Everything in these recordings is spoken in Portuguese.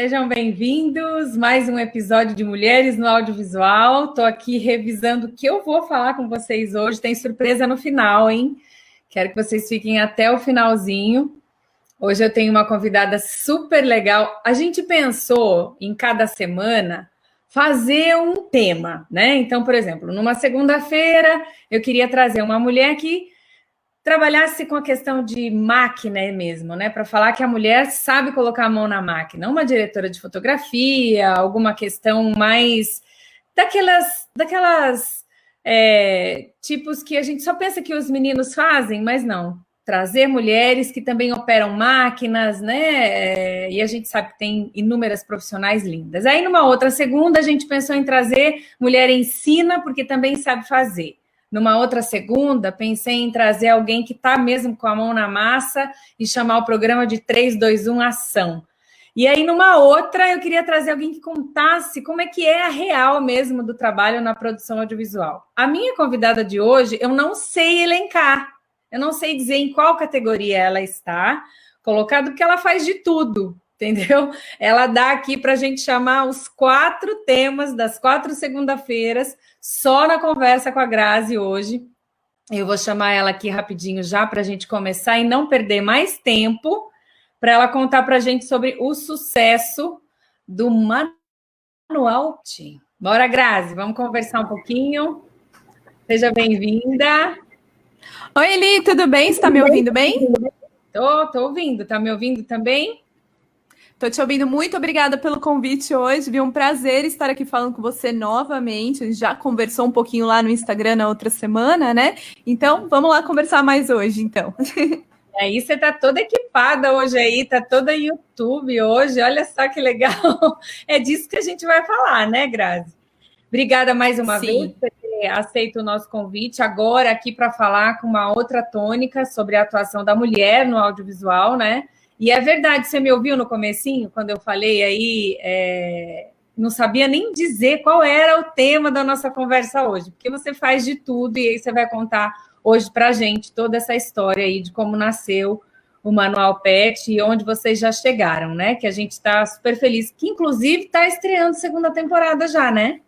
Sejam bem-vindos mais um episódio de Mulheres no Audiovisual. Estou aqui revisando o que eu vou falar com vocês hoje. Tem surpresa no final, hein? Quero que vocês fiquem até o finalzinho. Hoje eu tenho uma convidada super legal. A gente pensou em cada semana fazer um tema, né? Então, por exemplo, numa segunda-feira eu queria trazer uma mulher que trabalhasse com a questão de máquina mesmo, né? Para falar que a mulher sabe colocar a mão na máquina, uma diretora de fotografia, alguma questão mais daquelas, daquelas é, tipos que a gente só pensa que os meninos fazem, mas não. Trazer mulheres que também operam máquinas, né? É, e a gente sabe que tem inúmeras profissionais lindas. Aí, numa outra segunda, a gente pensou em trazer mulher ensina, porque também sabe fazer. Numa outra segunda, pensei em trazer alguém que está mesmo com a mão na massa e chamar o programa de 3, 2, 1 Ação. E aí, numa outra, eu queria trazer alguém que contasse como é que é a real mesmo do trabalho na produção audiovisual. A minha convidada de hoje, eu não sei elencar, eu não sei dizer em qual categoria ela está, colocado porque ela faz de tudo entendeu? Ela dá aqui para a gente chamar os quatro temas das quatro segunda-feiras, só na conversa com a Grazi hoje. Eu vou chamar ela aqui rapidinho já para a gente começar e não perder mais tempo para ela contar para a gente sobre o sucesso do Manual Team. Bora, Grazi, vamos conversar um pouquinho. Seja bem-vinda. Oi, Eli, tudo bem? Você está me ouvindo bem? Tô, tô ouvindo. Tá me ouvindo também? Tô te ouvindo. Muito obrigada pelo convite hoje. Viu um prazer estar aqui falando com você novamente. A gente já conversou um pouquinho lá no Instagram na outra semana, né? Então, vamos lá conversar mais hoje, então. Aí você tá toda equipada hoje aí, tá toda YouTube hoje. Olha só que legal. É disso que a gente vai falar, né, Grazi? Obrigada mais uma Sim. vez por ter aceito o nosso convite. Agora aqui para falar com uma outra tônica sobre a atuação da mulher no audiovisual, né? E é verdade, você me ouviu no comecinho, quando eu falei aí, é, não sabia nem dizer qual era o tema da nossa conversa hoje, porque você faz de tudo e aí você vai contar hoje para a gente toda essa história aí de como nasceu o Manual Pet e onde vocês já chegaram, né? Que a gente está super feliz, que inclusive está estreando segunda temporada já, né?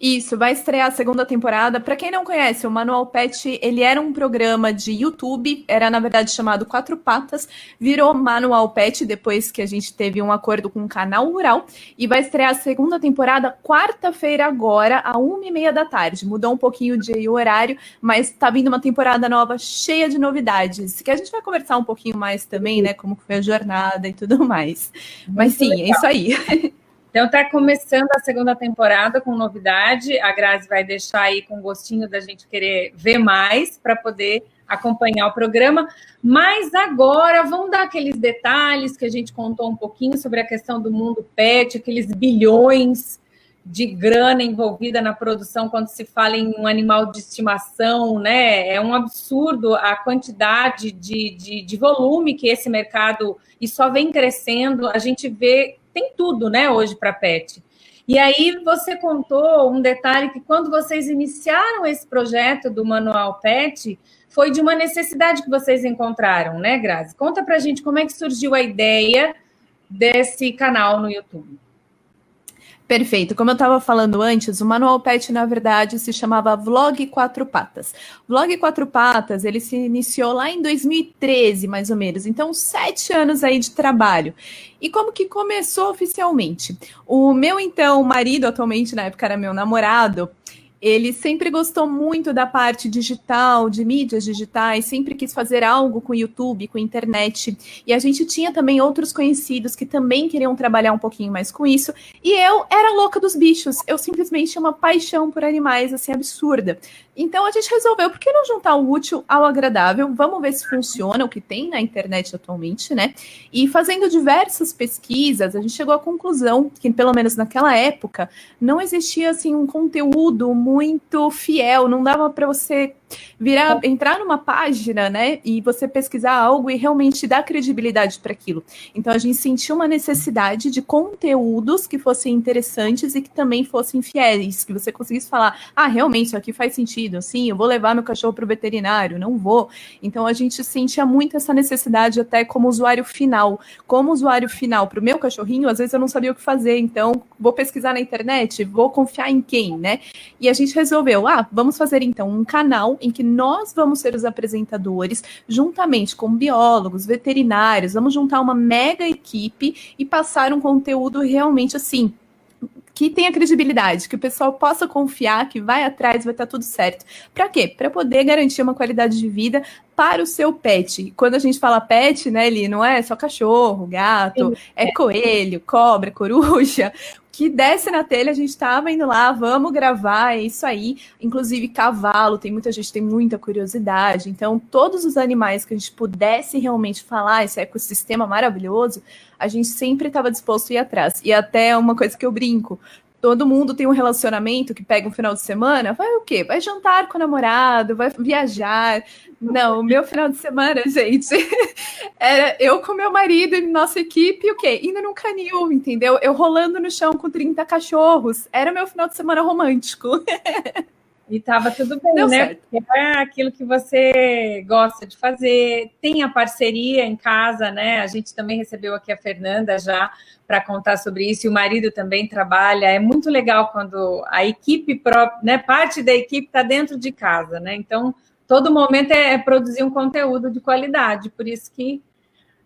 Isso, vai estrear a segunda temporada. Para quem não conhece, o Manual Pet, ele era um programa de YouTube, era na verdade chamado Quatro Patas, virou Manual Pet depois que a gente teve um acordo com o canal Rural e vai estrear a segunda temporada quarta-feira agora, a uma e meia da tarde. Mudou um pouquinho o dia e o horário, mas tá vindo uma temporada nova cheia de novidades, que a gente vai conversar um pouquinho mais também, né, como foi a jornada e tudo mais. Muito mas sim, legal. é isso aí. Então está começando a segunda temporada com novidade. A Grazi vai deixar aí com gostinho da gente querer ver mais para poder acompanhar o programa. Mas agora vamos dar aqueles detalhes que a gente contou um pouquinho sobre a questão do mundo pet, aqueles bilhões de grana envolvida na produção quando se fala em um animal de estimação, né? É um absurdo a quantidade de, de, de volume que esse mercado e só vem crescendo. A gente vê tem tudo, né, hoje para pet. E aí você contou um detalhe que quando vocês iniciaram esse projeto do Manual Pet, foi de uma necessidade que vocês encontraram, né, Grazi? Conta para a gente como é que surgiu a ideia desse canal no YouTube. Perfeito. Como eu estava falando antes, o Manual Pet, na verdade, se chamava Vlog Quatro Patas. Vlog Quatro Patas, ele se iniciou lá em 2013, mais ou menos. Então, sete anos aí de trabalho. E como que começou oficialmente? O meu, então, marido, atualmente, na época era meu namorado, ele sempre gostou muito da parte digital, de mídias digitais, sempre quis fazer algo com YouTube, com internet. E a gente tinha também outros conhecidos que também queriam trabalhar um pouquinho mais com isso. E eu era louca dos bichos. Eu simplesmente tinha uma paixão por animais, assim, absurda. Então a gente resolveu, por que não juntar o útil ao agradável? Vamos ver se funciona o que tem na internet atualmente, né? E fazendo diversas pesquisas, a gente chegou à conclusão que, pelo menos naquela época, não existia assim um conteúdo muito fiel, não dava para você virar, entrar numa página, né, e você pesquisar algo e realmente dar credibilidade para aquilo. Então a gente sentiu uma necessidade de conteúdos que fossem interessantes e que também fossem fiéis, que você conseguisse falar, ah, realmente isso aqui faz sentido assim, eu vou levar meu cachorro para o veterinário, não vou. Então a gente sentia muito essa necessidade até como usuário final. Como usuário final para o meu cachorrinho, às vezes eu não sabia o que fazer, então vou pesquisar na internet, vou confiar em quem, né? E a gente resolveu, ah, vamos fazer então um canal em que nós vamos ser os apresentadores, juntamente com biólogos, veterinários, vamos juntar uma mega equipe e passar um conteúdo realmente assim que tenha credibilidade, que o pessoal possa confiar, que vai atrás, vai estar tudo certo. Para quê? Para poder garantir uma qualidade de vida para o seu pet. Quando a gente fala pet, né, Eli, não é só cachorro, gato, Sim. é coelho, cobra, coruja que desce na telha, a gente estava indo lá, vamos gravar, é isso aí. Inclusive cavalo, tem muita gente tem muita curiosidade. Então, todos os animais que a gente pudesse realmente falar, esse ecossistema maravilhoso, a gente sempre estava disposto a ir atrás. E até uma coisa que eu brinco, todo mundo tem um relacionamento que pega um final de semana, vai o quê? Vai jantar com o namorado, vai viajar, não, o meu final de semana, gente, era eu com meu marido e nossa equipe, o quê? Indo num canil, entendeu? Eu rolando no chão com 30 cachorros. Era meu final de semana romântico. E tava tudo bem, Deu né? É aquilo que você gosta de fazer. Tem a parceria em casa, né? A gente também recebeu aqui a Fernanda já para contar sobre isso, e o marido também trabalha. É muito legal quando a equipe própria, né? Parte da equipe está dentro de casa, né? Então todo momento é, produzir um conteúdo de qualidade, por isso que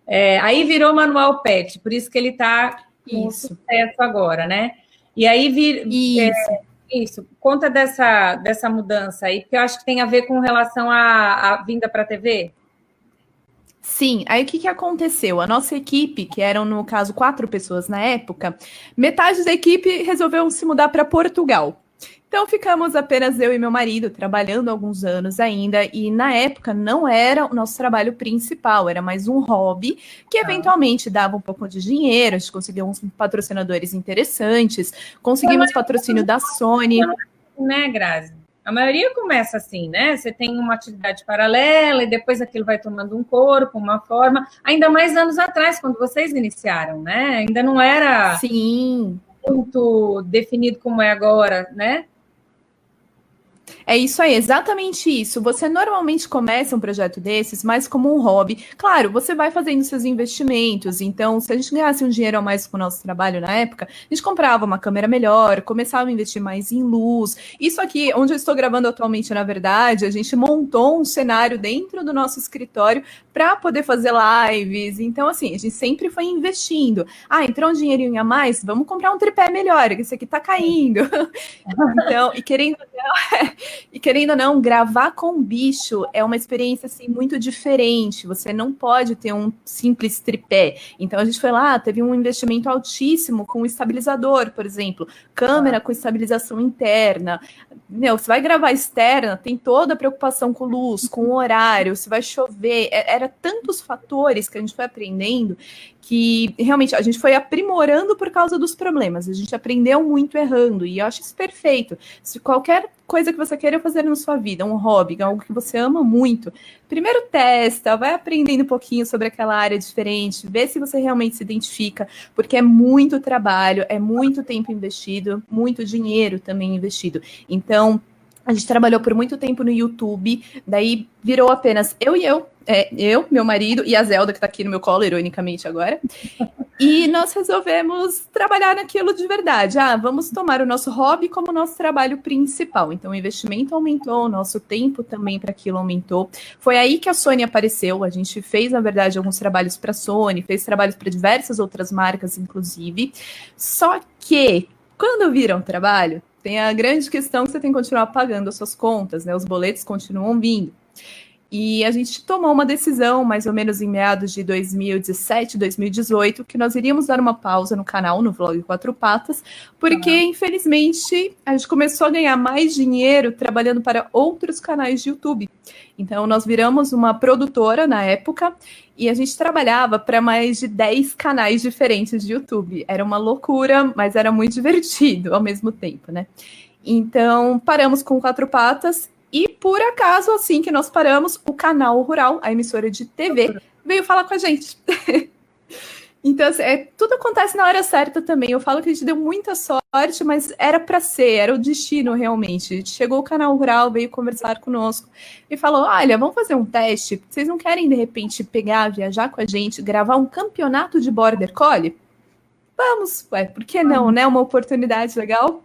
é, aí virou manual pet, por isso que ele está com sucesso agora, né? E aí vir, isso. É, isso, conta dessa, dessa mudança aí, porque eu acho que tem a ver com relação à, à vinda para a TV. Sim, aí o que, que aconteceu? A nossa equipe, que eram no caso quatro pessoas na época, metade da equipe resolveu se mudar para Portugal. Então ficamos apenas eu e meu marido trabalhando alguns anos ainda, e na época não era o nosso trabalho principal, era mais um hobby que ah. eventualmente dava um pouco de dinheiro, a gente conseguiu uns patrocinadores interessantes, conseguimos patrocínio da Sony. Né, Grazi? A maioria começa assim, né? Você tem uma atividade paralela e depois aquilo vai tomando um corpo, uma forma. Ainda mais anos atrás, quando vocês iniciaram, né? Ainda não era Sim. muito definido como é agora, né? É isso aí, exatamente isso. Você normalmente começa um projeto desses mais como um hobby. Claro, você vai fazendo seus investimentos. Então, se a gente ganhasse um dinheiro a mais com o nosso trabalho na época, a gente comprava uma câmera melhor, começava a investir mais em luz. Isso aqui, onde eu estou gravando atualmente, na verdade, a gente montou um cenário dentro do nosso escritório para poder fazer lives. Então, assim, a gente sempre foi investindo. Ah, entrou um dinheirinho a mais? Vamos comprar um tripé melhor, que esse aqui tá caindo. então, e querendo e querendo ou não, gravar com bicho é uma experiência assim muito diferente. Você não pode ter um simples tripé. Então a gente foi lá, teve um investimento altíssimo com o estabilizador, por exemplo, câmera com estabilização interna. Meu, você vai gravar externa, tem toda a preocupação com luz, com horário, se vai chover. É, era tantos fatores que a gente foi aprendendo que realmente a gente foi aprimorando por causa dos problemas. A gente aprendeu muito errando e eu acho isso perfeito. Se qualquer coisa que você queira fazer na sua vida, um hobby, algo que você ama muito, primeiro testa, vai aprendendo um pouquinho sobre aquela área diferente, vê se você realmente se identifica, porque é muito trabalho, é muito tempo investido, muito dinheiro também investido. Então, a gente trabalhou por muito tempo no YouTube, daí virou apenas eu e eu, é, eu, meu marido e a Zelda, que está aqui no meu colo, ironicamente agora. E nós resolvemos trabalhar naquilo de verdade. Ah, vamos tomar o nosso hobby como nosso trabalho principal. Então, o investimento aumentou, o nosso tempo também para aquilo aumentou. Foi aí que a Sony apareceu. A gente fez, na verdade, alguns trabalhos para a Sony, fez trabalhos para diversas outras marcas, inclusive. Só que, quando viram o trabalho, tem a grande questão que você tem que continuar pagando as suas contas, né? Os boletos continuam vindo. E a gente tomou uma decisão, mais ou menos em meados de 2017, 2018, que nós iríamos dar uma pausa no canal, no Vlog Quatro Patas, porque, ah. infelizmente, a gente começou a ganhar mais dinheiro trabalhando para outros canais de YouTube. Então, nós viramos uma produtora na época e a gente trabalhava para mais de 10 canais diferentes de YouTube. Era uma loucura, mas era muito divertido ao mesmo tempo, né? Então, paramos com Quatro Patas e por acaso, assim que nós paramos, o canal Rural, a emissora de TV, veio falar com a gente. Então, assim, é, tudo acontece na hora certa também. Eu falo que a gente deu muita sorte, mas era para ser, era o destino realmente. Chegou o canal Rural, veio conversar conosco e falou: Olha, vamos fazer um teste. Vocês não querem, de repente, pegar, viajar com a gente, gravar um campeonato de Border Collie? Vamos, ué, por que não, né? Uma oportunidade legal.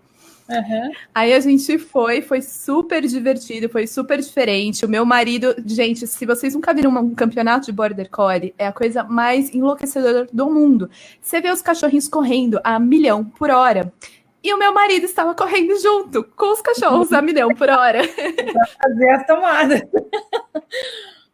Uhum. Aí a gente foi, foi super divertido, foi super diferente. O meu marido, gente, se vocês nunca viram um campeonato de border collie, é a coisa mais enlouquecedora do mundo. Você vê os cachorrinhos correndo a milhão por hora. E o meu marido estava correndo junto com os cachorros a milhão por hora. Pra fazer as tomadas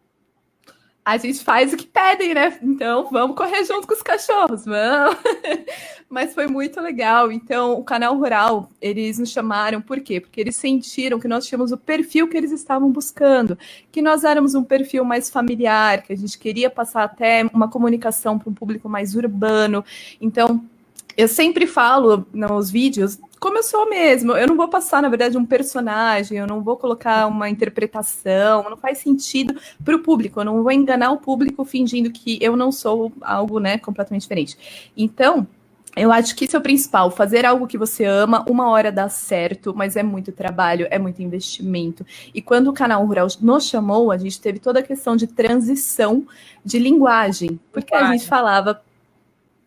a gente faz o que pedem, né? Então vamos correr junto com os cachorros, vamos. Mas foi muito legal. Então, o canal Rural, eles nos chamaram, por quê? Porque eles sentiram que nós tínhamos o perfil que eles estavam buscando, que nós éramos um perfil mais familiar, que a gente queria passar até uma comunicação para um público mais urbano. Então, eu sempre falo nos vídeos como eu sou mesmo. Eu não vou passar, na verdade, um personagem, eu não vou colocar uma interpretação, não faz sentido para o público. Eu não vou enganar o público fingindo que eu não sou algo né, completamente diferente. Então, eu acho que isso é o principal, fazer algo que você ama, uma hora dá certo, mas é muito trabalho, é muito investimento. E quando o canal Rural nos chamou, a gente teve toda a questão de transição de linguagem, porque a gente falava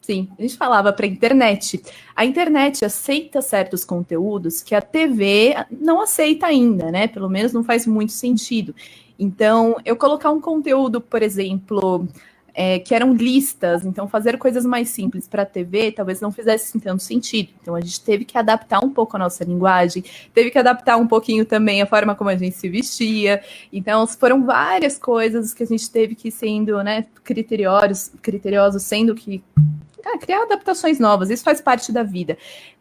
Sim, a gente falava para a internet. A internet aceita certos conteúdos que a TV não aceita ainda, né? Pelo menos não faz muito sentido. Então, eu colocar um conteúdo, por exemplo, é, que eram listas, então fazer coisas mais simples para a TV talvez não fizesse tanto sentido. Então, a gente teve que adaptar um pouco a nossa linguagem, teve que adaptar um pouquinho também a forma como a gente se vestia. Então, foram várias coisas que a gente teve que sendo né, criteriosos, criteriosos, sendo que ah, criar adaptações novas, isso faz parte da vida.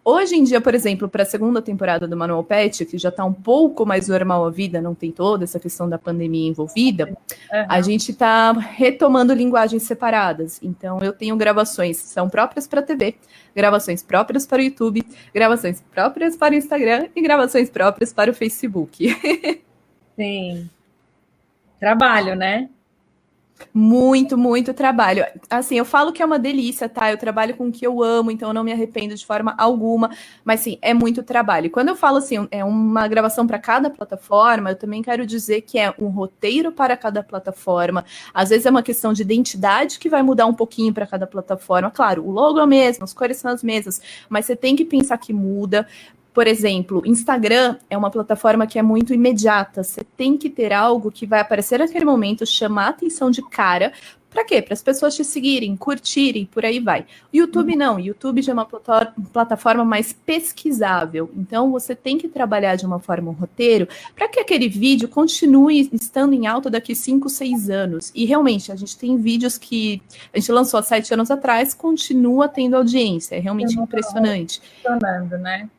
Hoje em dia, por exemplo, para a segunda temporada do Manual Pet, que já está um pouco mais normal a vida, não tem toda essa questão da pandemia envolvida, uhum. a gente está retomando linguagens separadas. Então, eu tenho gravações que são próprias para TV, gravações próprias para o YouTube, gravações próprias para o Instagram e gravações próprias para o Facebook. Sim. Trabalho, né? Muito, muito trabalho. Assim, eu falo que é uma delícia, tá? Eu trabalho com o que eu amo, então eu não me arrependo de forma alguma, mas sim, é muito trabalho. Quando eu falo assim, é uma gravação para cada plataforma, eu também quero dizer que é um roteiro para cada plataforma. Às vezes é uma questão de identidade que vai mudar um pouquinho para cada plataforma. Claro, o logo é o mesmo, as cores são as mesmas, mas você tem que pensar que muda. Por exemplo, Instagram é uma plataforma que é muito imediata. Você tem que ter algo que vai aparecer naquele momento, chamar a atenção de cara. Para quê? Para as pessoas te seguirem, curtirem, por aí vai. YouTube não. YouTube já é uma plataforma mais pesquisável. Então você tem que trabalhar de uma forma um roteiro para que aquele vídeo continue estando em alta daqui 5, 6 anos. E realmente, a gente tem vídeos que a gente lançou há sete anos atrás, continua tendo audiência. É realmente impressionante. Funcionando, né?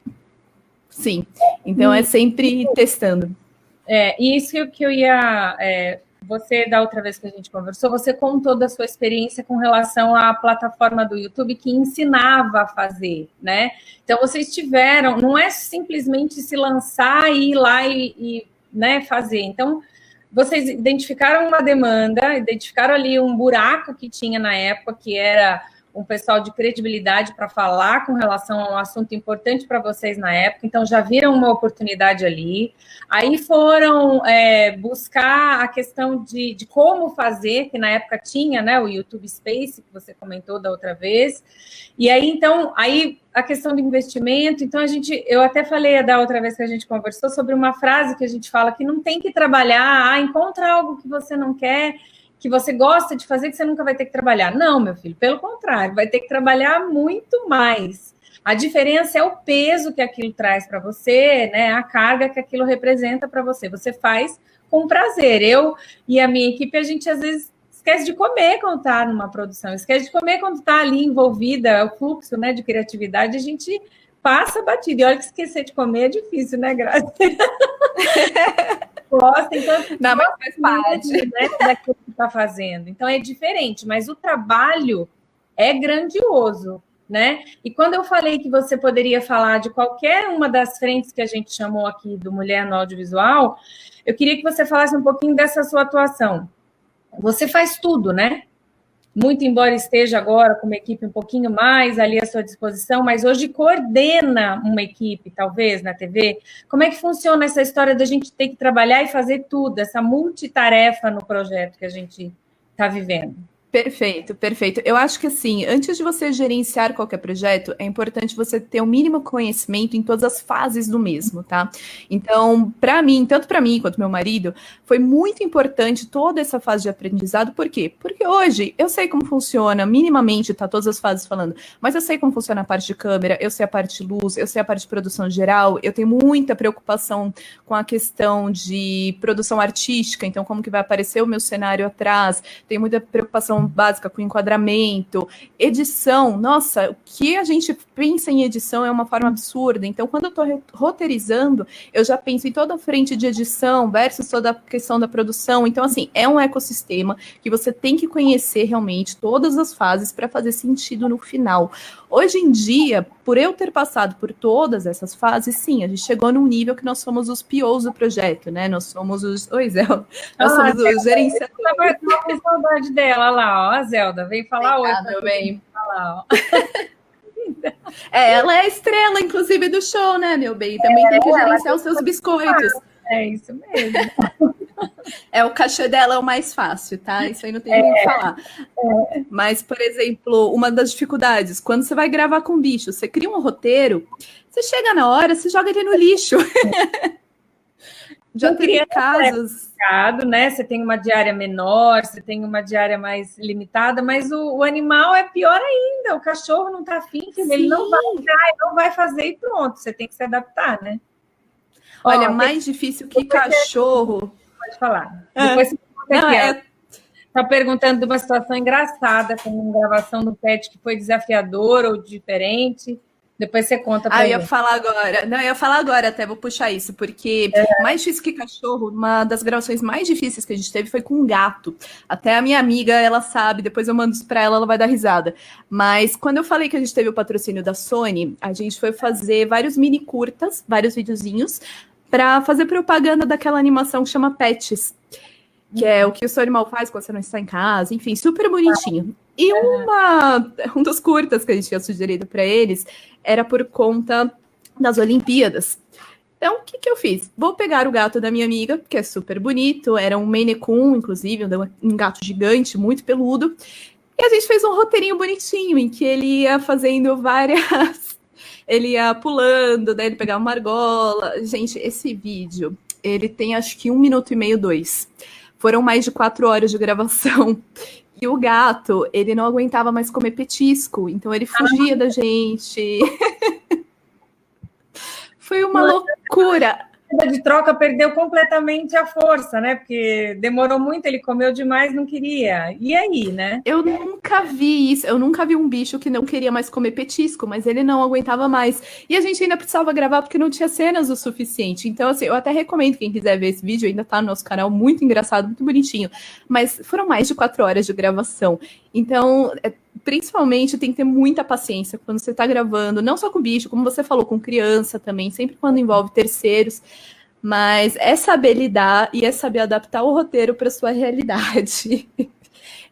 Sim. Então é sempre testando. É, e isso que eu ia. É, você, da outra vez que a gente conversou, você contou da sua experiência com relação à plataforma do YouTube que ensinava a fazer, né? Então, vocês tiveram, não é simplesmente se lançar e ir lá e, e né, fazer. Então, vocês identificaram uma demanda, identificaram ali um buraco que tinha na época, que era um pessoal de credibilidade para falar com relação a um assunto importante para vocês na época, então já viram uma oportunidade ali. Aí foram é, buscar a questão de, de, como fazer, que na época tinha, né, o YouTube Space, que você comentou da outra vez. E aí, então, aí a questão do investimento, então a gente, eu até falei da outra vez que a gente conversou sobre uma frase que a gente fala que não tem que trabalhar, ah, encontra algo que você não quer que você gosta de fazer que você nunca vai ter que trabalhar. Não, meu filho, pelo contrário, vai ter que trabalhar muito mais. A diferença é o peso que aquilo traz para você, né? A carga que aquilo representa para você. Você faz com prazer. Eu e a minha equipe, a gente às vezes esquece de comer quando está numa produção, esquece de comer quando está ali envolvida, o fluxo né, de criatividade, a gente passa batido. E olha que esquecer de comer é difícil, né, Graça? gosta, então não, mas faz parte né, daquilo que está fazendo. Então é diferente, mas o trabalho é grandioso, né? E quando eu falei que você poderia falar de qualquer uma das frentes que a gente chamou aqui do Mulher no Audiovisual, eu queria que você falasse um pouquinho dessa sua atuação. Você faz tudo, né? Muito embora esteja agora com uma equipe um pouquinho mais ali à sua disposição, mas hoje coordena uma equipe, talvez, na TV. Como é que funciona essa história da gente ter que trabalhar e fazer tudo, essa multitarefa no projeto que a gente está vivendo? Perfeito, perfeito. Eu acho que assim, antes de você gerenciar qualquer projeto, é importante você ter o mínimo conhecimento em todas as fases do mesmo, tá? Então, para mim, tanto para mim quanto meu marido, foi muito importante toda essa fase de aprendizado. Por quê? Porque hoje eu sei como funciona, minimamente, tá todas as fases falando, mas eu sei como funciona a parte de câmera, eu sei a parte de luz, eu sei a parte de produção geral, eu tenho muita preocupação com a questão de produção artística, então como que vai aparecer o meu cenário atrás, tenho muita preocupação básica com enquadramento, edição. Nossa, o que a gente pensa em edição é uma forma absurda. Então, quando eu estou roteirizando, eu já penso em toda a frente de edição versus toda a questão da produção. Então, assim, é um ecossistema que você tem que conhecer realmente todas as fases para fazer sentido no final. Hoje em dia, por eu ter passado por todas essas fases, sim, a gente chegou num nível que nós somos os POs do projeto, né? Nós somos os. Oi, Zé. Nós ah, somos os gerenciadores. Com saudade dela lá, ó. A Zelda, vem falar oi. Meu bem. Falar, ó. É, ela é a estrela, inclusive, do show, né, meu bem? Também é, tem que gerenciar os seus biscoitos. É isso mesmo. É, o cachê dela é o mais fácil, tá? Isso aí não tem nem o que falar. É. Mas, por exemplo, uma das dificuldades, quando você vai gravar com bicho, você cria um roteiro, você chega na hora, você joga ele no lixo. Já teria casos. É né? Você tem uma diária menor, você tem uma diária mais limitada, mas o, o animal é pior ainda. O cachorro não tá afim, ele não vai entrar, não vai fazer e pronto. Você tem que se adaptar, né? Olha, Ó, mais tem... difícil que cachorro pode falar. É. Depois você Não, é... Está perguntando de uma situação engraçada com uma gravação do PET que foi desafiador ou diferente. Depois você conta para Ah, eu ia falar agora. Não, eu ia falar agora até, vou puxar isso, porque é. mais difícil que cachorro, uma das gravações mais difíceis que a gente teve foi com um gato. Até a minha amiga, ela sabe, depois eu mando isso para ela, ela vai dar risada. Mas quando eu falei que a gente teve o patrocínio da Sony, a gente foi fazer vários mini curtas, vários videozinhos, para fazer propaganda daquela animação que chama Pets, que é o que o seu animal faz quando você não está em casa, enfim, super bonitinho. E uma, um dos curtas que a gente tinha sugerido para eles era por conta das Olimpíadas. Então, o que, que eu fiz? Vou pegar o gato da minha amiga, que é super bonito, era um Maine Coon, inclusive, um gato gigante, muito peludo. E a gente fez um roteirinho bonitinho, em que ele ia fazendo várias ele ia pulando, daí ele pegava uma argola. Gente, esse vídeo, ele tem acho que um minuto e meio, dois. Foram mais de quatro horas de gravação. E o gato, ele não aguentava mais comer petisco, então ele fugia ah. da gente. Foi uma loucura de troca perdeu completamente a força, né? Porque demorou muito, ele comeu demais, não queria. E aí, né? Eu nunca vi isso. Eu nunca vi um bicho que não queria mais comer petisco, mas ele não aguentava mais. E a gente ainda precisava gravar porque não tinha cenas o suficiente. Então, assim, eu até recomendo quem quiser ver esse vídeo, ainda tá no nosso canal, muito engraçado, muito bonitinho. Mas foram mais de quatro horas de gravação. Então, é, principalmente tem que ter muita paciência quando você está gravando, não só com bicho, como você falou, com criança também, sempre quando envolve terceiros. Mas é saber lidar e é saber adaptar o roteiro para sua realidade.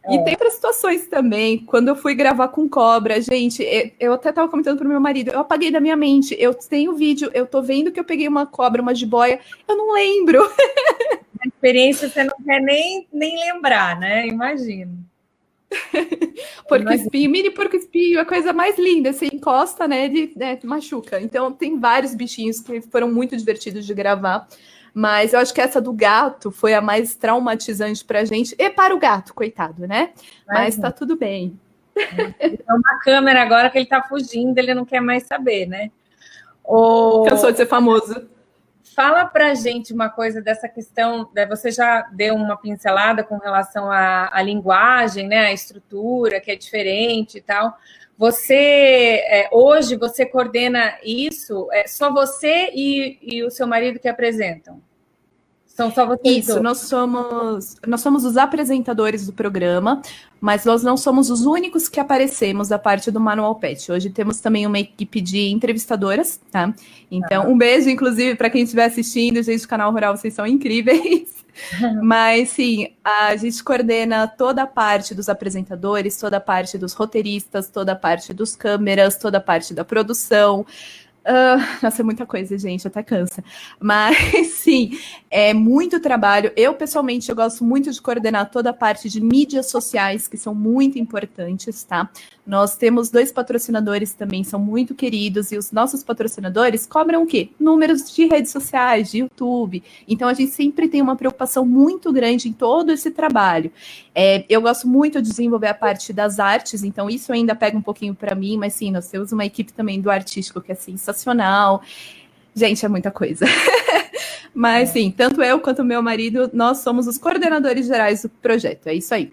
É. E tem para situações também, quando eu fui gravar com cobra, gente, eu até estava comentando pro meu marido, eu apaguei da minha mente, eu tenho vídeo, eu tô vendo que eu peguei uma cobra, uma jiboia, eu não lembro. A experiência você não quer nem, nem lembrar, né? Imagino. porco espinho, mini porco espinho, a coisa mais linda. Você encosta, né? Ele né, machuca. Então, tem vários bichinhos que foram muito divertidos de gravar. Mas eu acho que essa do gato foi a mais traumatizante pra gente. E para o gato, coitado, né? Mas, Mas tá tudo bem. É uma câmera agora que ele tá fugindo, ele não quer mais saber, né? O... Cansou de ser famoso. Fala para a gente uma coisa dessa questão, né, você já deu uma pincelada com relação à, à linguagem, né, à estrutura, que é diferente e tal. Você, é, hoje, você coordena isso, é só você e, e o seu marido que apresentam? São só vocês Isso, nós somos, nós somos os apresentadores do programa, mas nós não somos os únicos que aparecemos da parte do Manual Pet. Hoje temos também uma equipe de entrevistadoras, tá? Então, um beijo, inclusive, para quem estiver assistindo, gente do canal Rural, vocês são incríveis. Mas sim, a gente coordena toda a parte dos apresentadores, toda a parte dos roteiristas, toda a parte dos câmeras, toda a parte da produção. Uh, nossa, é muita coisa, gente, até cansa. Mas sim, é muito trabalho. Eu, pessoalmente, eu gosto muito de coordenar toda a parte de mídias sociais, que são muito importantes, tá? Nós temos dois patrocinadores também, são muito queridos, e os nossos patrocinadores cobram o quê? Números de redes sociais, de YouTube. Então a gente sempre tem uma preocupação muito grande em todo esse trabalho. É, eu gosto muito de desenvolver a parte das artes, então isso ainda pega um pouquinho para mim, mas sim, nós temos uma equipe também do artístico que é sensacional. Gente, é muita coisa. mas sim, tanto eu quanto meu marido, nós somos os coordenadores gerais do projeto. É isso aí.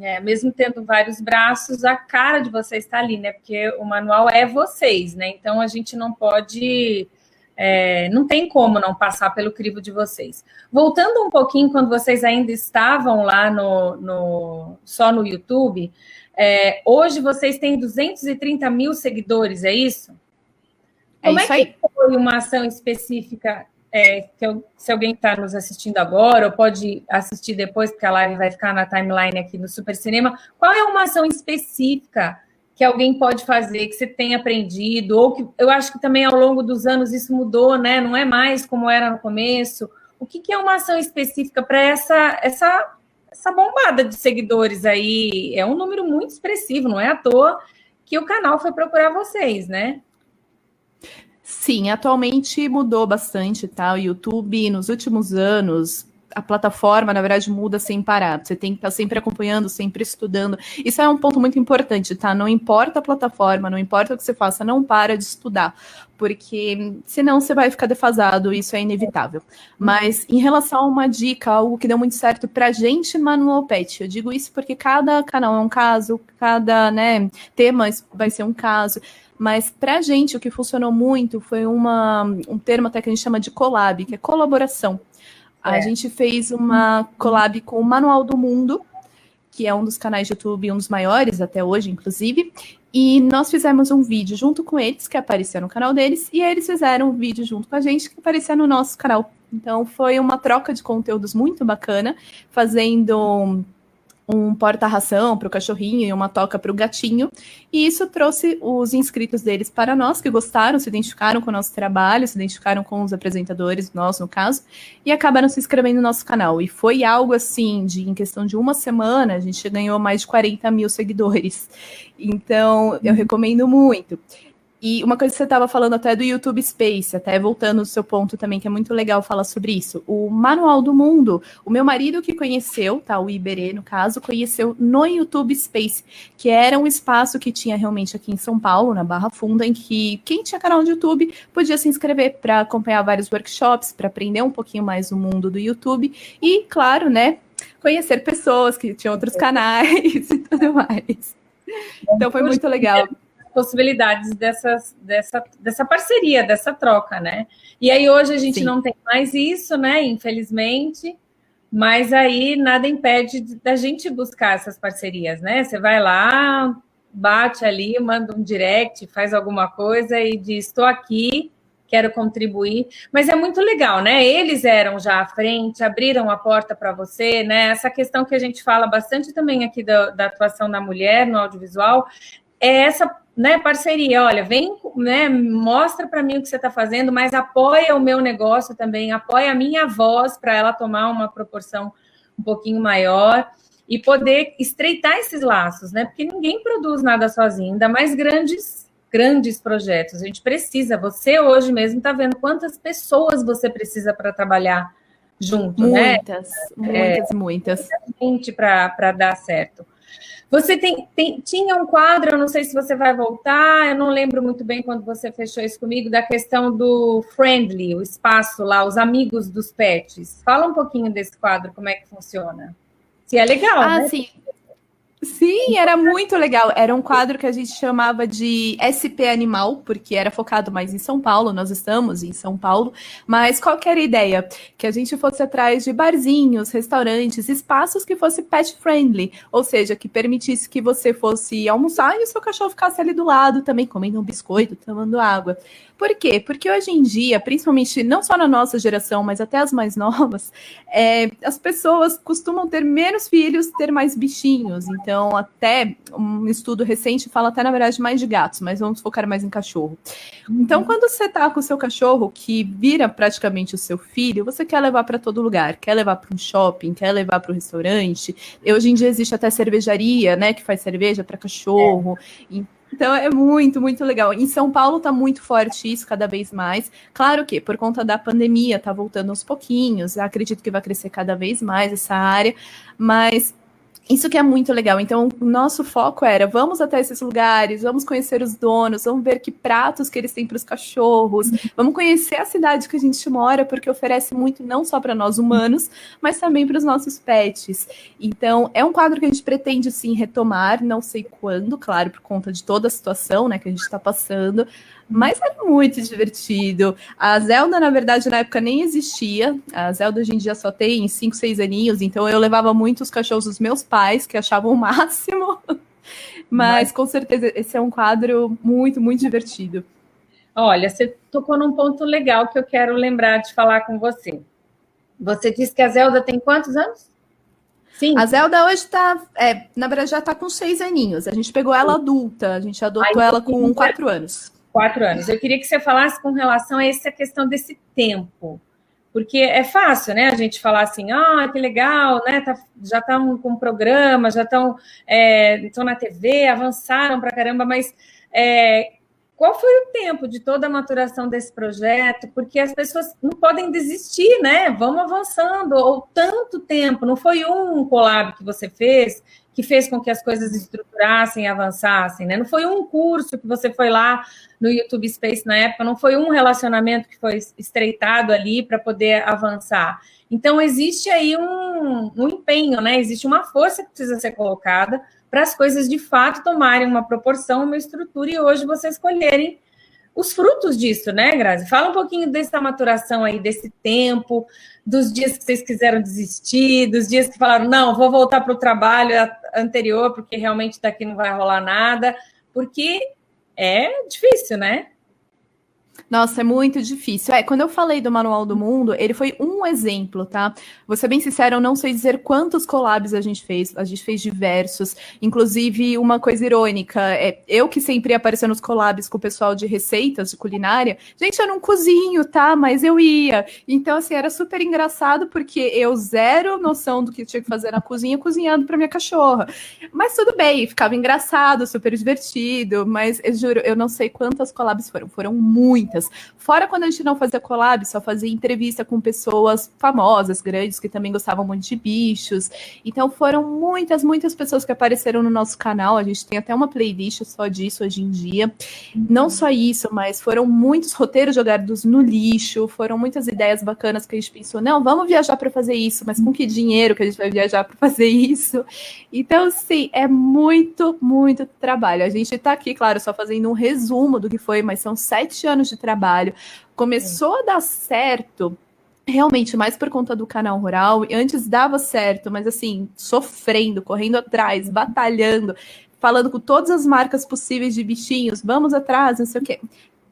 É, mesmo tendo vários braços, a cara de vocês está ali, né? Porque o manual é vocês, né? Então a gente não pode. É, não tem como não passar pelo crivo de vocês. Voltando um pouquinho, quando vocês ainda estavam lá no, no só no YouTube, é, hoje vocês têm 230 mil seguidores, é isso? É Como é, isso é que foi uma ação específica é, que eu, se alguém está nos assistindo agora, ou pode assistir depois, porque a live vai ficar na timeline aqui no Super Cinema, qual é uma ação específica que alguém pode fazer, que você tem aprendido, ou que eu acho que também ao longo dos anos isso mudou, né? Não é mais como era no começo. O que, que é uma ação específica para essa, essa, essa bombada de seguidores aí? É um número muito expressivo, não é à toa que o canal foi procurar vocês, né? Sim, atualmente mudou bastante, tá? O YouTube, nos últimos anos, a plataforma, na verdade, muda sem parar. Você tem que estar sempre acompanhando, sempre estudando. Isso é um ponto muito importante, tá? Não importa a plataforma, não importa o que você faça, não para de estudar, porque senão você vai ficar defasado, isso é inevitável. Mas em relação a uma dica, algo que deu muito certo pra gente Manual Pet, eu digo isso porque cada canal é um caso, cada né, tema vai ser um caso. Mas para a gente, o que funcionou muito foi uma, um termo até que a gente chama de collab, que é colaboração. É. A gente fez uma collab com o Manual do Mundo, que é um dos canais de YouTube, um dos maiores até hoje, inclusive. E nós fizemos um vídeo junto com eles, que apareceu no canal deles, e eles fizeram um vídeo junto com a gente, que apareceu no nosso canal. Então foi uma troca de conteúdos muito bacana, fazendo um porta-ração para o cachorrinho e uma toca para o gatinho. E isso trouxe os inscritos deles para nós, que gostaram, se identificaram com o nosso trabalho, se identificaram com os apresentadores, nós no caso, e acabaram se inscrevendo no nosso canal. E foi algo assim, de em questão de uma semana, a gente ganhou mais de 40 mil seguidores. Então, eu recomendo muito. E uma coisa que você estava falando até do YouTube Space, até voltando ao seu ponto também, que é muito legal falar sobre isso. O Manual do Mundo, o meu marido que conheceu, tá? O Iberê, no caso, conheceu no YouTube Space, que era um espaço que tinha realmente aqui em São Paulo, na Barra Funda, em que quem tinha canal de YouTube podia se inscrever para acompanhar vários workshops, para aprender um pouquinho mais do mundo do YouTube. E, claro, né? Conhecer pessoas que tinham outros canais e tudo mais. Então foi muito legal possibilidades dessas, dessa, dessa parceria, dessa troca, né? E aí hoje a gente Sim. não tem mais isso, né? Infelizmente, mas aí nada impede da gente buscar essas parcerias, né? Você vai lá, bate ali, manda um direct, faz alguma coisa e diz: estou aqui, quero contribuir. Mas é muito legal, né? Eles eram já à frente, abriram a porta para você, né? Essa questão que a gente fala bastante também aqui da, da atuação da mulher no audiovisual é essa né, parceria, olha, vem, né, mostra para mim o que você está fazendo, mas apoia o meu negócio também, apoia a minha voz para ela tomar uma proporção um pouquinho maior e poder estreitar esses laços, né? Porque ninguém produz nada sozinho, ainda mais grandes, grandes projetos. A gente precisa. Você hoje mesmo está vendo quantas pessoas você precisa para trabalhar junto, muitas, né? Muitas, é, muitas, Gente para dar certo. Você tem, tem, tinha um quadro, eu não sei se você vai voltar, eu não lembro muito bem quando você fechou isso comigo, da questão do friendly, o espaço lá, os amigos dos pets. Fala um pouquinho desse quadro, como é que funciona. Se é legal, ah, né? Sim. Sim, era muito legal. Era um quadro que a gente chamava de SP Animal, porque era focado mais em São Paulo, nós estamos em São Paulo. Mas qual que era a ideia? Que a gente fosse atrás de barzinhos, restaurantes, espaços que fosse pet friendly, ou seja, que permitisse que você fosse almoçar e o seu cachorro ficasse ali do lado também, comendo um biscoito, tomando água. Por quê? Porque hoje em dia, principalmente não só na nossa geração, mas até as mais novas, é, as pessoas costumam ter menos filhos, ter mais bichinhos. Então, até um estudo recente fala até, na verdade, mais de gatos, mas vamos focar mais em cachorro. Então, uhum. quando você tá com o seu cachorro, que vira praticamente o seu filho, você quer levar para todo lugar, quer levar para um shopping, quer levar para um restaurante. Hoje em dia existe até cervejaria, né, que faz cerveja para cachorro. É. Então é muito, muito legal. Em São Paulo tá muito forte isso cada vez mais. Claro que por conta da pandemia tá voltando aos pouquinhos. acredito que vai crescer cada vez mais essa área, mas isso que é muito legal. Então, o nosso foco era: vamos até esses lugares, vamos conhecer os donos, vamos ver que pratos que eles têm para os cachorros, vamos conhecer a cidade que a gente mora, porque oferece muito não só para nós humanos, mas também para os nossos pets. Então, é um quadro que a gente pretende sim retomar, não sei quando, claro, por conta de toda a situação né, que a gente está passando, mas é muito divertido. A Zelda, na verdade, na época nem existia. A Zelda hoje em dia só tem 5, 6 aninhos, então eu levava muito os cachorros dos meus pais, que achavam o máximo. Mas, Mas com certeza esse é um quadro muito, muito divertido. Olha, você tocou num ponto legal que eu quero lembrar de falar com você. Você disse que a Zelda tem quantos anos? Sim. A Zelda hoje está, é, na verdade, já está com seis aninhos. A gente pegou ela adulta, a gente adotou Ai, ela com quatro anos. Quatro anos. Eu queria que você falasse com relação a essa questão desse tempo. Porque é fácil, né? A gente falar assim, ah, que legal, né? Tá, já estão com programa, já estão é, na TV, avançaram para caramba, mas é, qual foi o tempo de toda a maturação desse projeto? Porque as pessoas não podem desistir, né? Vamos avançando, ou tanto tempo, não foi um collab que você fez que fez com que as coisas estruturassem e avançassem, né? Não foi um curso que você foi lá no YouTube Space na época, não foi um relacionamento que foi estreitado ali para poder avançar. Então, existe aí um, um empenho, né? Existe uma força que precisa ser colocada para as coisas de fato tomarem uma proporção, uma estrutura, e hoje vocês escolherem os frutos disso, né, Grazi? Fala um pouquinho dessa maturação aí, desse tempo, dos dias que vocês quiseram desistir, dos dias que falaram, não, vou voltar para o trabalho anterior, porque realmente daqui não vai rolar nada, porque é difícil, né? Nossa, é muito difícil. É, quando eu falei do Manual do Mundo, ele foi um exemplo, tá? Vou ser bem sincero, eu não sei dizer quantos collabs a gente fez. A gente fez diversos. Inclusive, uma coisa irônica, é eu que sempre ia aparecer nos collabs com o pessoal de receitas, de culinária. Gente, eu não cozinho, tá? Mas eu ia. Então, assim, era super engraçado, porque eu zero noção do que tinha que fazer na cozinha, cozinhando para minha cachorra. Mas tudo bem, ficava engraçado, super divertido. Mas eu juro, eu não sei quantas collabs foram. Foram muitas muitas. Fora quando a gente não fazia collab, só fazia entrevista com pessoas famosas, grandes, que também gostavam muito de bichos. Então foram muitas, muitas pessoas que apareceram no nosso canal. A gente tem até uma playlist só disso hoje em dia. Não só isso, mas foram muitos roteiros jogados no lixo, foram muitas ideias bacanas que a gente pensou, não, vamos viajar para fazer isso, mas com que dinheiro que a gente vai viajar para fazer isso? Então, sim, é muito, muito trabalho. A gente está aqui, claro, só fazendo um resumo do que foi, mas são sete anos de trabalho. Começou a dar certo realmente mais por conta do canal rural. Antes dava certo, mas assim, sofrendo, correndo atrás, batalhando, falando com todas as marcas possíveis de bichinhos, vamos atrás, não sei o quê.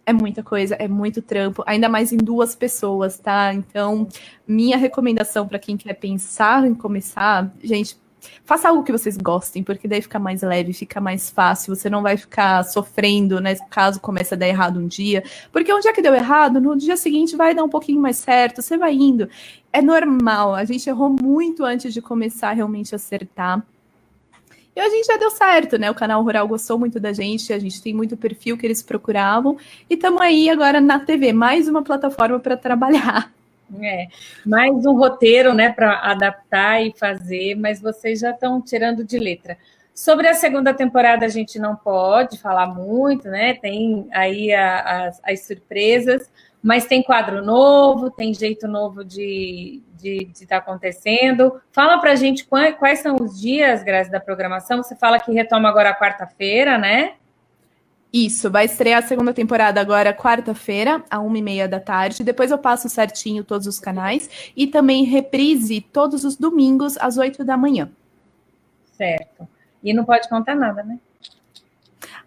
É muita coisa, é muito trampo, ainda mais em duas pessoas, tá? Então, minha recomendação para quem quer pensar em começar, gente, faça algo que vocês gostem, porque daí fica mais leve, fica mais fácil, você não vai ficar sofrendo, né, caso comece a dar errado um dia, porque um dia que deu errado, no dia seguinte vai dar um pouquinho mais certo, você vai indo. É normal, a gente errou muito antes de começar realmente a acertar. E a gente já deu certo, né? O canal Rural gostou muito da gente, a gente tem muito perfil que eles procuravam. E estamos aí agora na TV, mais uma plataforma para trabalhar. É, mais um roteiro, né, para adaptar e fazer, mas vocês já estão tirando de letra. Sobre a segunda temporada, a gente não pode falar muito, né? Tem aí a, as, as surpresas, mas tem quadro novo, tem jeito novo de estar de, de tá acontecendo. Fala para a gente quais, quais, são os dias, Graça, da programação. Você fala que retoma agora quarta-feira, né? Isso, vai estrear a segunda temporada agora quarta-feira, à uma e meia da tarde. Depois eu passo certinho todos os canais e também reprise todos os domingos às oito da manhã. Certo. E não pode contar nada, né?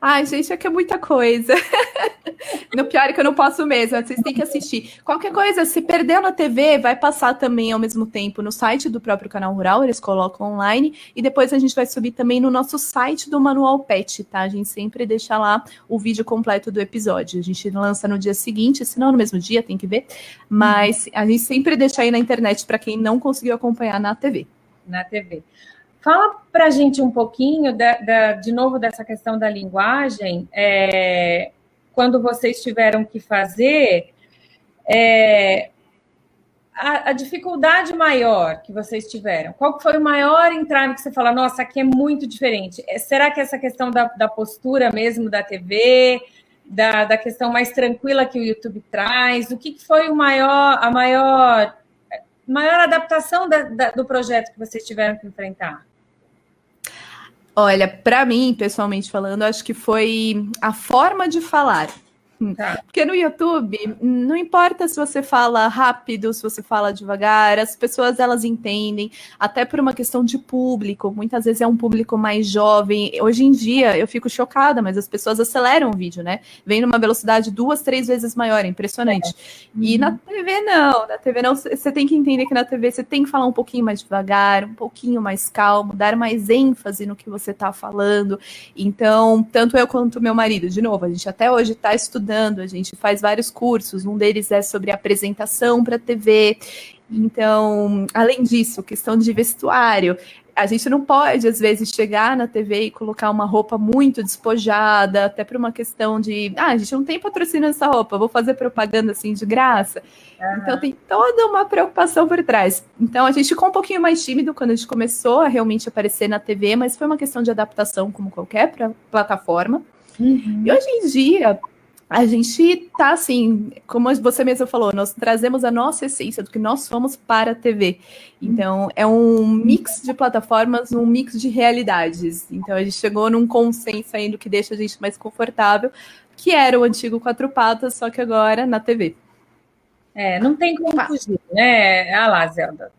Ai, gente, é que é muita coisa. no pior é que eu não posso mesmo, vocês têm que assistir. Qualquer coisa, se perdeu na TV, vai passar também ao mesmo tempo no site do próprio canal Rural, eles colocam online, e depois a gente vai subir também no nosso site do Manual Pet, tá? A gente sempre deixa lá o vídeo completo do episódio. A gente lança no dia seguinte, se não no mesmo dia, tem que ver. Mas a gente sempre deixa aí na internet para quem não conseguiu acompanhar na TV. Na TV. Fala para a gente um pouquinho, da, da, de novo, dessa questão da linguagem. É, quando vocês tiveram que fazer, é, a, a, dificuldade maior que vocês tiveram? Qual foi o maior entrave que você fala, nossa, aqui é muito diferente? É, será que essa questão da, da postura mesmo da TV, da, da, questão mais tranquila que o YouTube traz? O que, que foi o maior, a maior, maior adaptação da, do projeto que vocês tiveram que enfrentar? Olha, para mim, pessoalmente falando, acho que foi a forma de falar. Tá. Porque no YouTube, não importa se você fala rápido, se você fala devagar, as pessoas elas entendem, até por uma questão de público. Muitas vezes é um público mais jovem. Hoje em dia eu fico chocada, mas as pessoas aceleram o vídeo, né? Vem numa velocidade duas, três vezes maior, é impressionante. É. E uhum. na TV não, na TV não. Você tem que entender que na TV você tem que falar um pouquinho mais devagar, um pouquinho mais calmo, dar mais ênfase no que você está falando. Então, tanto eu quanto meu marido, de novo, a gente até hoje está estudando estudando, a gente faz vários cursos, um deles é sobre apresentação para TV. Então, além disso, questão de vestuário, a gente não pode, às vezes, chegar na TV e colocar uma roupa muito despojada, até por uma questão de, ah, a gente não tem patrocínio nessa roupa, vou fazer propaganda assim de graça. Uhum. Então tem toda uma preocupação por trás. Então a gente ficou um pouquinho mais tímido quando a gente começou a realmente aparecer na TV, mas foi uma questão de adaptação, como qualquer plataforma. Uhum. E hoje em dia, a gente tá assim, como você mesmo falou, nós trazemos a nossa essência do que nós somos para a TV. Então, é um mix de plataformas, um mix de realidades. Então, a gente chegou num consenso aí do que deixa a gente mais confortável, que era o antigo Quatro Patas, só que agora na TV. É, não tem como fugir, né? Ah lá, Zelda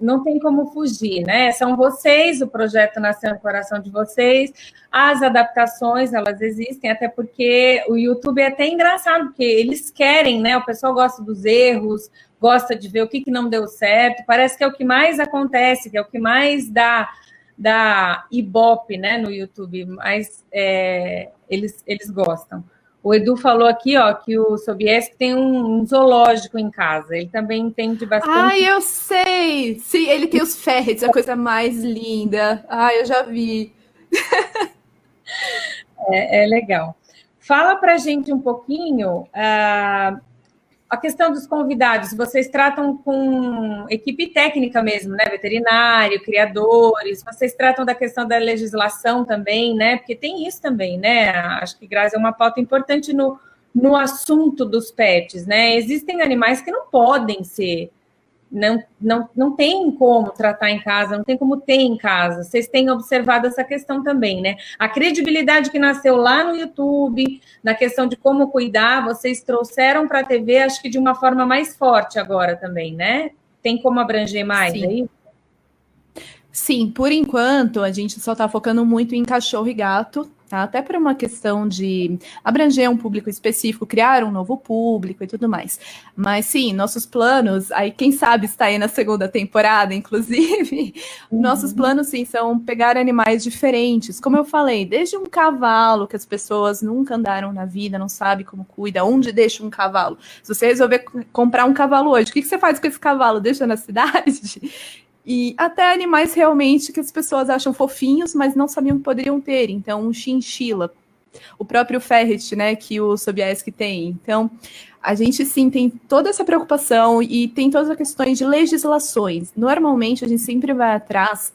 não tem como fugir, né? São vocês, o projeto nasceu no coração de vocês, as adaptações, elas existem, até porque o YouTube é até engraçado, porque eles querem, né? O pessoal gosta dos erros, gosta de ver o que, que não deu certo, parece que é o que mais acontece, que é o que mais dá, dá ibope, né, no YouTube, mas é, eles, eles gostam. O Edu falou aqui, ó, que o Sobieski tem um, um, zoológico em casa. Ele também entende bastante. Ai, eu sei! Sim, ele tem os ferrets, a coisa mais linda. Ai, eu já vi. é, é, legal. Fala pra gente um pouquinho uh, a questão dos convidados, vocês tratam com equipe técnica mesmo, né? Veterinário, criadores, vocês tratam da questão da legislação também, né? Porque tem isso também, né? Acho que Grazi é uma pauta importante no, no assunto dos pets, né? Existem animais que não podem ser não, não, não tem como tratar em casa, não tem como ter em casa. Vocês têm observado essa questão também, né? A credibilidade que nasceu lá no YouTube, na questão de como cuidar, vocês trouxeram para a TV, acho que de uma forma mais forte agora também, né? Tem como abranger mais Sim. aí? Sim, por enquanto a gente só está focando muito em cachorro e gato, Tá? Até por uma questão de abranger um público específico, criar um novo público e tudo mais. Mas sim, nossos planos, aí quem sabe está aí na segunda temporada, inclusive, uhum. nossos planos sim são pegar animais diferentes. Como eu falei, desde um cavalo que as pessoas nunca andaram na vida, não sabe como cuida, onde deixa um cavalo. Se você resolver comprar um cavalo hoje, o que, que você faz com esse cavalo? Deixa na cidade? E até animais realmente que as pessoas acham fofinhos, mas não sabiam que poderiam ter. Então, um chinchila, o próprio ferret, né, que o Sobieski tem. Então, a gente sim tem toda essa preocupação e tem todas as questões de legislações. Normalmente, a gente sempre vai atrás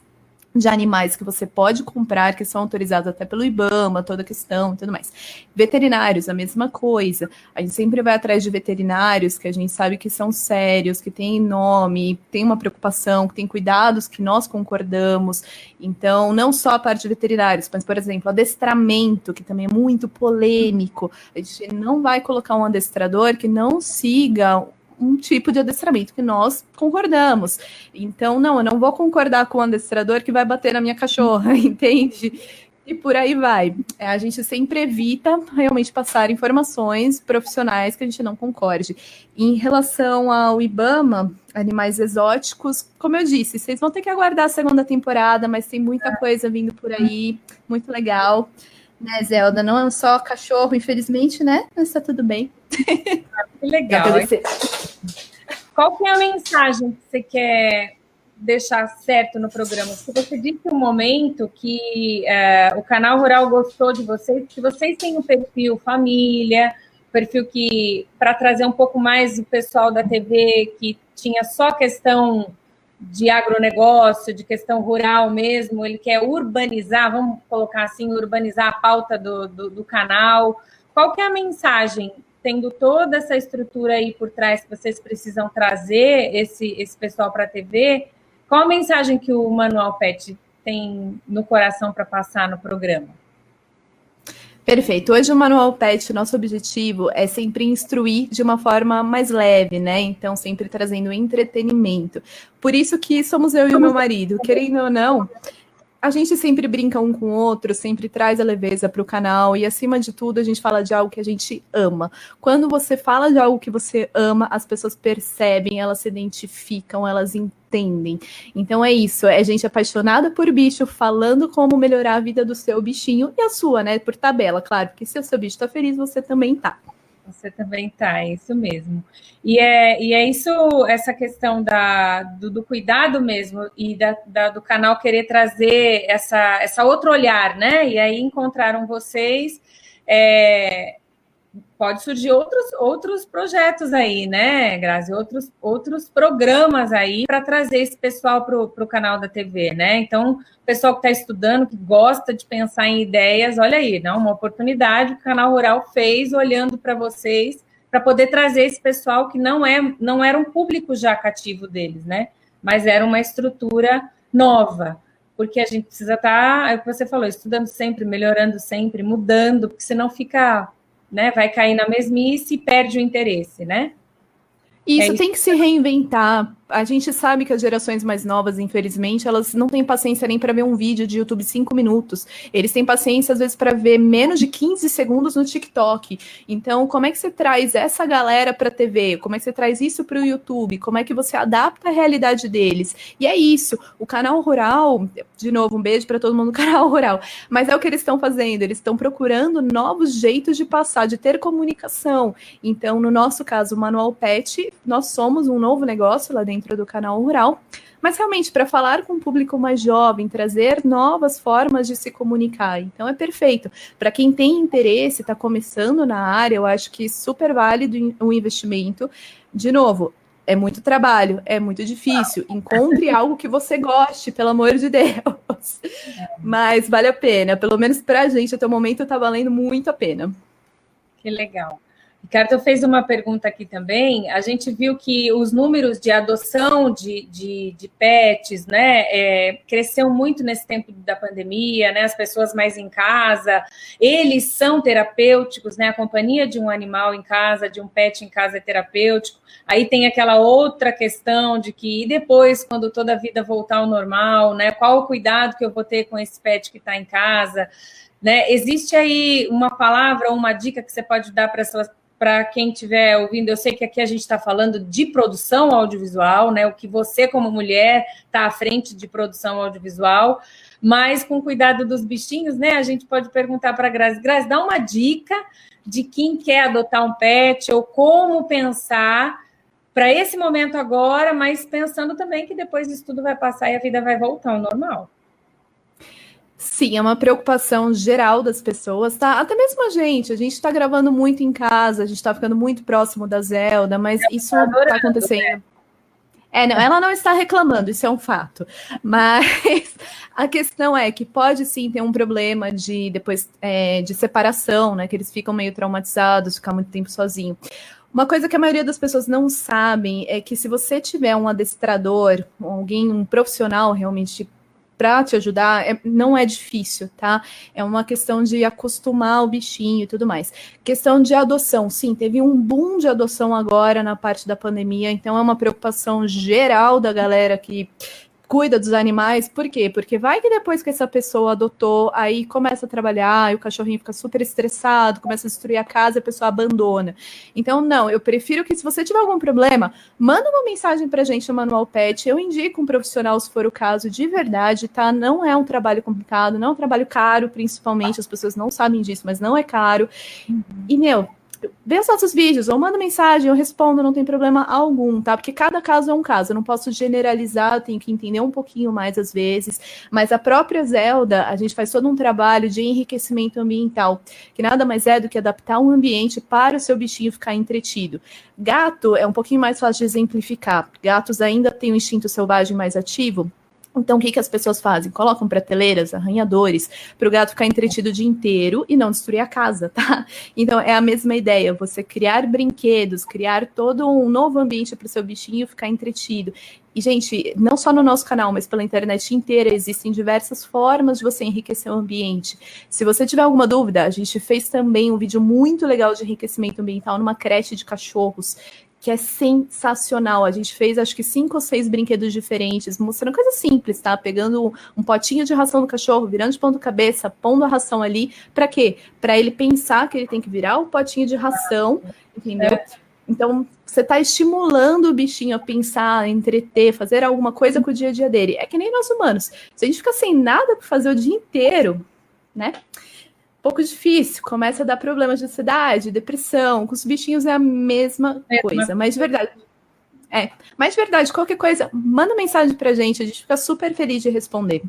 de animais que você pode comprar, que são autorizados até pelo IBAMA, toda a questão e tudo mais. Veterinários, a mesma coisa. A gente sempre vai atrás de veterinários que a gente sabe que são sérios, que têm nome, tem uma preocupação, que tem cuidados que nós concordamos. Então, não só a parte de veterinários, mas, por exemplo, adestramento, que também é muito polêmico. A gente não vai colocar um adestrador que não siga um tipo de adestramento que nós concordamos. Então, não, eu não vou concordar com o adestrador que vai bater na minha cachorra, entende? E por aí vai. É, a gente sempre evita realmente passar informações profissionais que a gente não concorde. Em relação ao IBAMA, animais exóticos, como eu disse, vocês vão ter que aguardar a segunda temporada, mas tem muita coisa vindo por aí, muito legal. Né, Zelda? Não é só cachorro, infelizmente, né? Mas tá tudo bem. Que legal. Qual que é a mensagem que você quer deixar certo no programa? Porque você disse um momento que é, o canal Rural gostou de vocês, que vocês têm um perfil família, perfil que para trazer um pouco mais o pessoal da TV que tinha só questão de agronegócio, de questão rural mesmo, ele quer urbanizar, vamos colocar assim, urbanizar a pauta do, do, do canal. Qual que é a mensagem, tendo toda essa estrutura aí por trás que vocês precisam trazer esse, esse pessoal para a TV, qual a mensagem que o Manual Pet tem no coração para passar no programa? Perfeito. Hoje o Manual Pet, nosso objetivo é sempre instruir de uma forma mais leve, né? Então, sempre trazendo entretenimento. Por isso que somos eu e o meu marido, querendo ou não, a gente sempre brinca um com o outro, sempre traz a leveza para o canal e, acima de tudo, a gente fala de algo que a gente ama. Quando você fala de algo que você ama, as pessoas percebem, elas se identificam, elas entendem. Então é isso, é gente apaixonada por bicho, falando como melhorar a vida do seu bichinho e a sua, né? Por tabela, claro, porque se o seu bicho está feliz, você também tá. Você também tá, é isso mesmo. E é, e é isso, essa questão da, do, do cuidado mesmo e da, da, do canal querer trazer essa, essa outro olhar, né? E aí encontraram vocês. É, pode surgir outros, outros projetos aí, né, Grazi? Outros, outros programas aí para trazer esse pessoal para o canal da TV, né? Então, o pessoal que está estudando, que gosta de pensar em ideias, olha aí, né? Uma oportunidade que o canal Rural fez olhando para vocês para poder trazer esse pessoal que não é não era um público já cativo deles, né? Mas era uma estrutura nova, porque a gente precisa estar, tá, é o que você falou, estudando sempre, melhorando sempre, mudando, porque senão fica né? Vai cair na mesmice e perde o interesse, né? Isso, é isso tem que se reinventar, a gente sabe que as gerações mais novas, infelizmente, elas não têm paciência nem para ver um vídeo de YouTube cinco minutos. Eles têm paciência, às vezes, para ver menos de 15 segundos no TikTok. Então, como é que você traz essa galera para a TV? Como é que você traz isso para o YouTube? Como é que você adapta a realidade deles? E é isso. O canal rural, de novo, um beijo para todo mundo do canal rural. Mas é o que eles estão fazendo. Eles estão procurando novos jeitos de passar, de ter comunicação. Então, no nosso caso, o Manual Pet, nós somos um novo negócio lá dentro dentro do canal Rural, mas realmente para falar com o público mais jovem, trazer novas formas de se comunicar. Então é perfeito. Para quem tem interesse, está começando na área, eu acho que super válido o investimento. De novo, é muito trabalho, é muito difícil. Encontre algo que você goste, pelo amor de Deus. Mas vale a pena. Pelo menos para a gente, até o momento, está valendo muito a pena. Que legal. Ricardo fez uma pergunta aqui também. A gente viu que os números de adoção de, de, de pets, né, é, cresceu muito nesse tempo da pandemia, né, as pessoas mais em casa. Eles são terapêuticos, né, a companhia de um animal em casa, de um pet em casa é terapêutico. Aí tem aquela outra questão de que e depois, quando toda a vida voltar ao normal, né, qual o cuidado que eu vou ter com esse pet que está em casa? Né? Existe aí uma palavra ou uma dica que você pode dar para essas para quem estiver ouvindo, eu sei que aqui a gente está falando de produção audiovisual, né? O que você, como mulher, está à frente de produção audiovisual, mas com cuidado dos bichinhos, né? A gente pode perguntar para a Grazi, Grazi, dá uma dica de quem quer adotar um pet ou como pensar para esse momento agora, mas pensando também que depois isso tudo vai passar e a vida vai voltar ao normal. Sim, é uma preocupação geral das pessoas, tá? Até mesmo a gente, a gente tá gravando muito em casa, a gente tá ficando muito próximo da Zelda, mas é, isso tá acontecendo. Né? É, não, ela não está reclamando, isso é um fato. Mas a questão é que pode sim ter um problema de depois é, de separação, né? Que eles ficam meio traumatizados, ficar muito tempo sozinho. Uma coisa que a maioria das pessoas não sabem é que se você tiver um adestrador, alguém, um profissional realmente para te ajudar, é, não é difícil, tá? É uma questão de acostumar o bichinho e tudo mais. Questão de adoção, sim, teve um boom de adoção agora na parte da pandemia, então é uma preocupação geral da galera que cuida dos animais, por quê? Porque vai que depois que essa pessoa adotou, aí começa a trabalhar, e o cachorrinho fica super estressado, começa a destruir a casa a pessoa abandona. Então, não, eu prefiro que se você tiver algum problema, manda uma mensagem pra gente no Manual Pet, eu indico um profissional se for o caso, de verdade, tá? Não é um trabalho complicado, não é um trabalho caro, principalmente, as pessoas não sabem disso, mas não é caro. E, meu, vê os nossos vídeos, ou manda mensagem, eu respondo, não tem problema algum, tá? Porque cada caso é um caso, eu não posso generalizar, eu tenho que entender um pouquinho mais às vezes, mas a própria Zelda, a gente faz todo um trabalho de enriquecimento ambiental, que nada mais é do que adaptar um ambiente para o seu bichinho ficar entretido. Gato é um pouquinho mais fácil de exemplificar, gatos ainda têm o instinto selvagem mais ativo, então, o que, que as pessoas fazem? Colocam prateleiras, arranhadores, para o gato ficar entretido o dia inteiro e não destruir a casa, tá? Então, é a mesma ideia, você criar brinquedos, criar todo um novo ambiente para o seu bichinho ficar entretido. E, gente, não só no nosso canal, mas pela internet inteira, existem diversas formas de você enriquecer o ambiente. Se você tiver alguma dúvida, a gente fez também um vídeo muito legal de enriquecimento ambiental numa creche de cachorros que é sensacional. A gente fez acho que cinco ou seis brinquedos diferentes, mostrando coisas simples, tá? Pegando um potinho de ração do cachorro, virando de ponta cabeça, pondo a ração ali, para quê? Para ele pensar que ele tem que virar o potinho de ração, entendeu? Então, você está estimulando o bichinho a pensar, a entreter, fazer alguma coisa com o dia a dia dele. É que nem nós humanos. Se a gente fica sem nada para fazer o dia inteiro, né? Pouco difícil, começa a dar problemas de ansiedade, depressão. Com os bichinhos é a mesma é, coisa, mas de verdade. É, mas de verdade, qualquer coisa, manda mensagem pra gente, a gente fica super feliz de responder.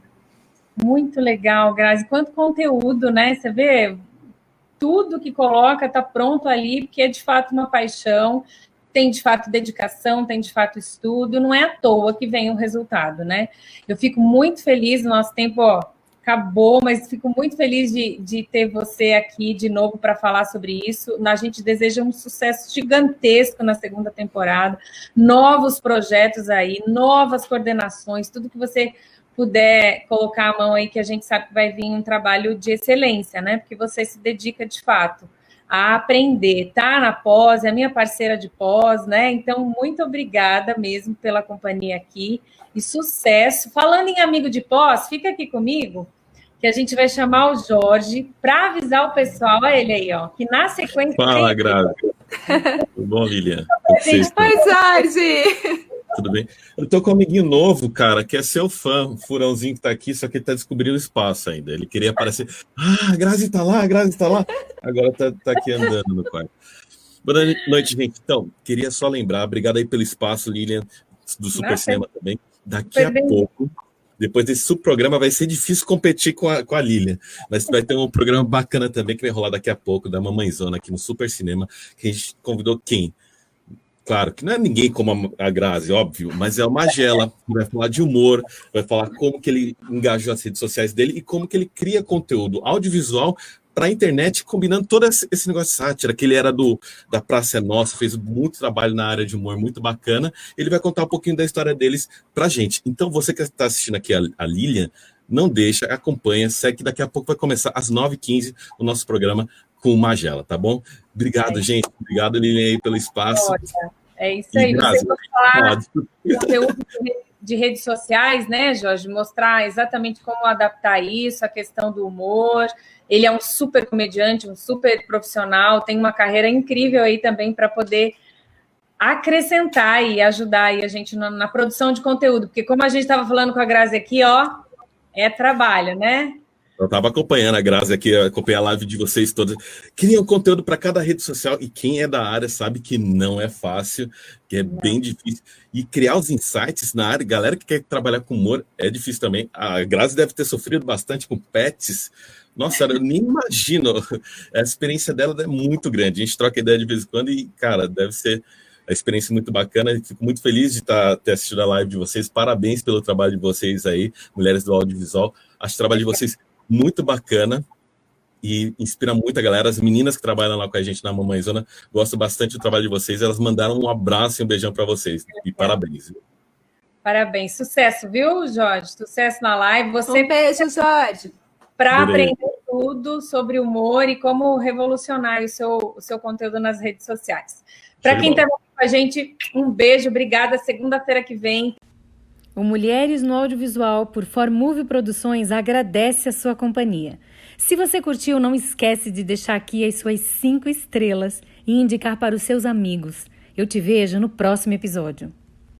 Muito legal, Grazi. Quanto conteúdo, né? Você vê, tudo que coloca está pronto ali, porque é de fato uma paixão, tem de fato dedicação, tem de fato estudo, não é à toa que vem o resultado, né? Eu fico muito feliz no nosso tempo, ó, acabou, mas fico muito feliz de, de ter você aqui de novo para falar sobre isso. A gente deseja um sucesso gigantesco na segunda temporada, novos projetos aí, novas coordenações, tudo que você puder colocar a mão aí, que a gente sabe que vai vir um trabalho de excelência, né? Porque você se dedica de fato a aprender, tá na pós, é a minha parceira de pós, né? Então, muito obrigada mesmo pela companhia aqui e sucesso. Falando em amigo de pós, fica aqui comigo, que a gente vai chamar o Jorge para avisar o pessoal, olha ele aí, ó, que na sequência. Fala, tem... Grazi. Tudo bom, Lilian? Oi, Jorge! Tudo bem? Eu tô com um amiguinho novo, cara, que é seu fã, o furãozinho que tá aqui, só que ele tá descobrindo o espaço ainda. Ele queria aparecer. Ah, a Grazi tá lá, a Grazi tá lá. Agora tá, tá aqui andando no quarto. Boa noite, gente. Então, queria só lembrar, obrigado aí pelo espaço, Lilian, do Super Nossa, Cinema também. Daqui a pouco, depois desse subprograma, vai ser difícil competir com a, com a Lilian. Mas vai ter um programa bacana também que vai rolar daqui a pouco, da Mamãezona, aqui no Super Cinema, que a gente convidou quem? Claro que não é ninguém como a Grazi, óbvio, mas é o Magela, vai falar de humor, vai falar como que ele engajou as redes sociais dele e como que ele cria conteúdo audiovisual para a internet, combinando todo esse, negócio de sátira, que ele era do da Praça é Nossa, fez muito trabalho na área de humor, muito bacana. Ele vai contar um pouquinho da história deles para gente. Então, você que está assistindo aqui a, a Lilian, não deixa, acompanha, segue daqui a pouco vai começar às 9h15 o nosso programa com o Magela, tá bom? Obrigado, é gente. Obrigado, Lilian, aí, pelo espaço. É isso aí. Você falar conteúdo de redes sociais, né, Jorge? Mostrar exatamente como adaptar isso, a questão do humor. Ele é um super comediante, um super profissional, tem uma carreira incrível aí também para poder acrescentar e ajudar aí a gente na, na, produção de conteúdo, porque como a gente estava falando com a Grazi aqui, ó, é trabalho, né? Eu estava acompanhando a Grazi aqui, acompanhei a live de vocês todos. Criam conteúdo para cada rede social e quem é da área sabe que não é fácil, que é não. bem difícil. E criar os insights na área, galera que quer trabalhar com humor, é difícil também. A Grazi deve ter sofrido bastante com pets, nossa, eu nem imagino. A experiência dela é muito grande. A gente troca ideia de vez em quando e, cara, deve ser a experiência muito bacana. Fico muito feliz de estar, ter assistido a live de vocês. Parabéns pelo trabalho de vocês aí, mulheres do audiovisual. Acho o trabalho de vocês muito bacana e inspira muito a galera. As meninas que trabalham lá com a gente na Mamãe Zona, gosto bastante do trabalho de vocês. Elas mandaram um abraço e um beijão para vocês. E parabéns. Parabéns. Sucesso, viu, Jorge? Sucesso na live. Você um beijo, Jorge. Para aprender tudo sobre humor e como revolucionar o seu, o seu conteúdo nas redes sociais. Para quem está com a gente, um beijo. Obrigada. Segunda-feira que vem. O Mulheres no Audiovisual, por Formove Produções, agradece a sua companhia. Se você curtiu, não esquece de deixar aqui as suas cinco estrelas e indicar para os seus amigos. Eu te vejo no próximo episódio.